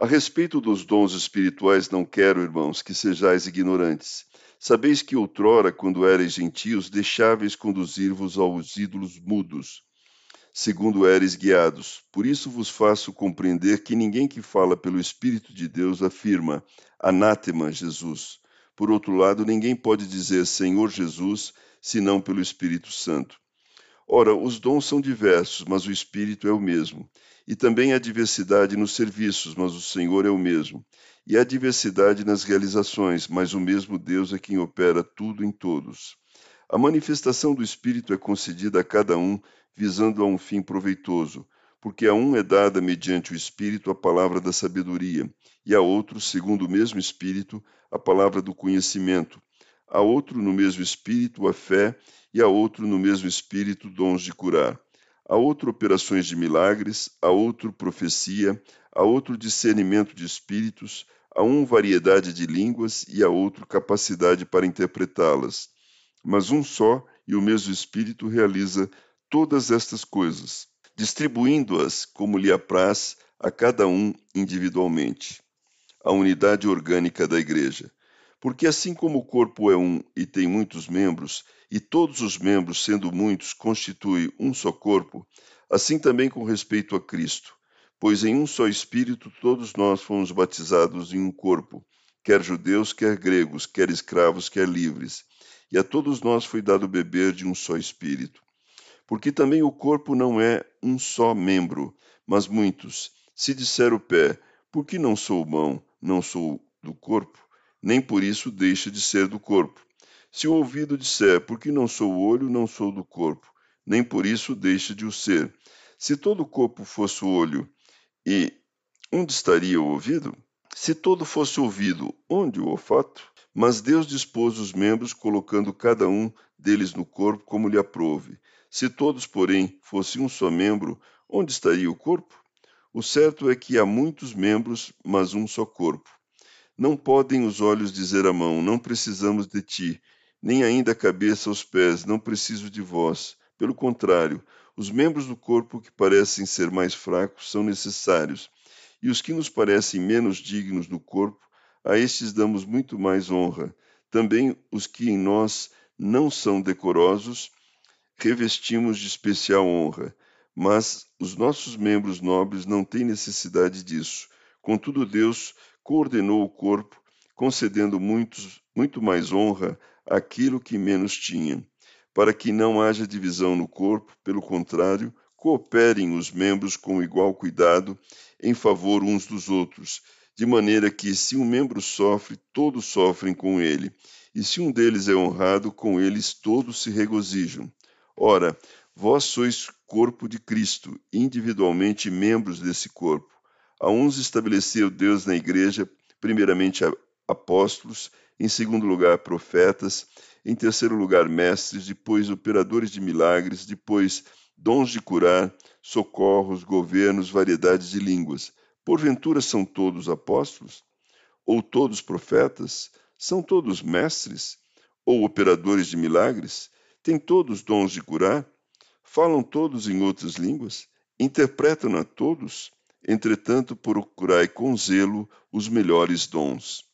A respeito dos dons espirituais, não quero, irmãos, que sejais ignorantes. Sabeis que outrora, quando erais gentios, deixáveis conduzir-vos aos ídolos mudos, segundo eres guiados. Por isso vos faço compreender que ninguém que fala pelo Espírito de Deus afirma, anátema Jesus. Por outro lado, ninguém pode dizer Senhor Jesus, senão pelo Espírito Santo. Ora, os dons são diversos, mas o Espírito é o mesmo. E também há diversidade nos serviços, mas o Senhor é o mesmo. E há diversidade nas realizações, mas o mesmo Deus é quem opera tudo em todos. A manifestação do Espírito é concedida a cada um, visando a um fim proveitoso, porque a um é dada mediante o Espírito a palavra da sabedoria, e a outro, segundo o mesmo Espírito, a palavra do conhecimento, a outro no mesmo Espírito a fé, e a outro no mesmo Espírito dons de curar, a outro operações de milagres, a outro profecia, a outro discernimento de espíritos, a um variedade de línguas e a outro capacidade para interpretá-las. Mas um só e o mesmo Espírito realiza todas estas coisas, distribuindo-as como lhe apraz a cada um individualmente. A unidade orgânica da Igreja. Porque assim como o corpo é um e tem muitos membros, e todos os membros, sendo muitos, constituem um só corpo, assim também com respeito a Cristo. Pois em um só Espírito todos nós fomos batizados em um corpo, quer judeus, quer gregos, quer escravos, quer livres, e a todos nós foi dado beber de um só Espírito. Porque também o corpo não é um só membro, mas muitos. Se disser o pé, por que não sou mão, não sou do corpo? Nem por isso deixa de ser do corpo. Se o ouvido disser, porque não sou o olho, não sou do corpo, nem por isso deixa de o ser. Se todo o corpo fosse o olho, e onde estaria o ouvido? Se todo fosse ouvido, onde o olfato? Mas Deus dispôs os membros, colocando cada um deles no corpo como lhe aprouve. Se todos, porém, fossem um só membro, onde estaria o corpo? O certo é que há muitos membros, mas um só corpo. Não podem os olhos dizer à mão: Não precisamos de ti, nem ainda a cabeça aos pés: Não preciso de vós. Pelo contrário, os membros do corpo que parecem ser mais fracos são necessários, e os que nos parecem menos dignos do corpo, a estes damos muito mais honra. Também os que em nós não são decorosos, revestimos de especial honra. Mas os nossos membros nobres não têm necessidade disso. Contudo, Deus coordenou o corpo, concedendo muitos, muito mais honra àquilo que menos tinha, para que não haja divisão no corpo, pelo contrário, cooperem os membros com igual cuidado em favor uns dos outros, de maneira que, se um membro sofre, todos sofrem com ele, e se um deles é honrado, com eles todos se regozijam. Ora, vós sois corpo de Cristo, individualmente membros desse corpo. A uns estabeleceu Deus na igreja, primeiramente apóstolos, em segundo lugar profetas, em terceiro lugar mestres, depois operadores de milagres, depois dons de curar, socorros, governos, variedades de línguas. Porventura são todos apóstolos? Ou todos profetas? São todos mestres? Ou operadores de milagres? Têm todos dons de curar? Falam todos em outras línguas? Interpretam a todos? Entretanto, procurai com zelo os melhores dons.